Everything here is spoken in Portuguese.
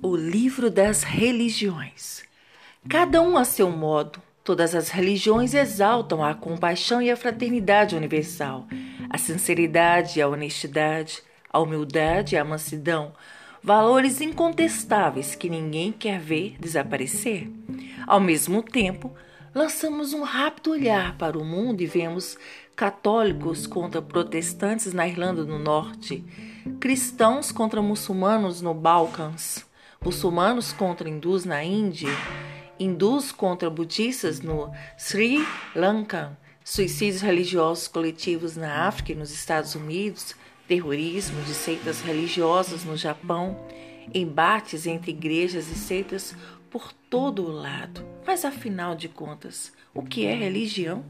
O livro das religiões. Cada um a seu modo, todas as religiões exaltam a compaixão e a fraternidade universal, a sinceridade e a honestidade, a humildade e a mansidão, valores incontestáveis que ninguém quer ver desaparecer. Ao mesmo tempo, lançamos um rápido olhar para o mundo e vemos católicos contra protestantes na Irlanda do Norte, cristãos contra muçulmanos no Balcãs, muçulmanos contra hindus na Índia, hindus contra budistas no Sri Lanka, suicídios religiosos coletivos na África e nos Estados Unidos, terrorismo de seitas religiosas no Japão, embates entre igrejas e seitas por todo o lado. Mas afinal de contas, o que é religião?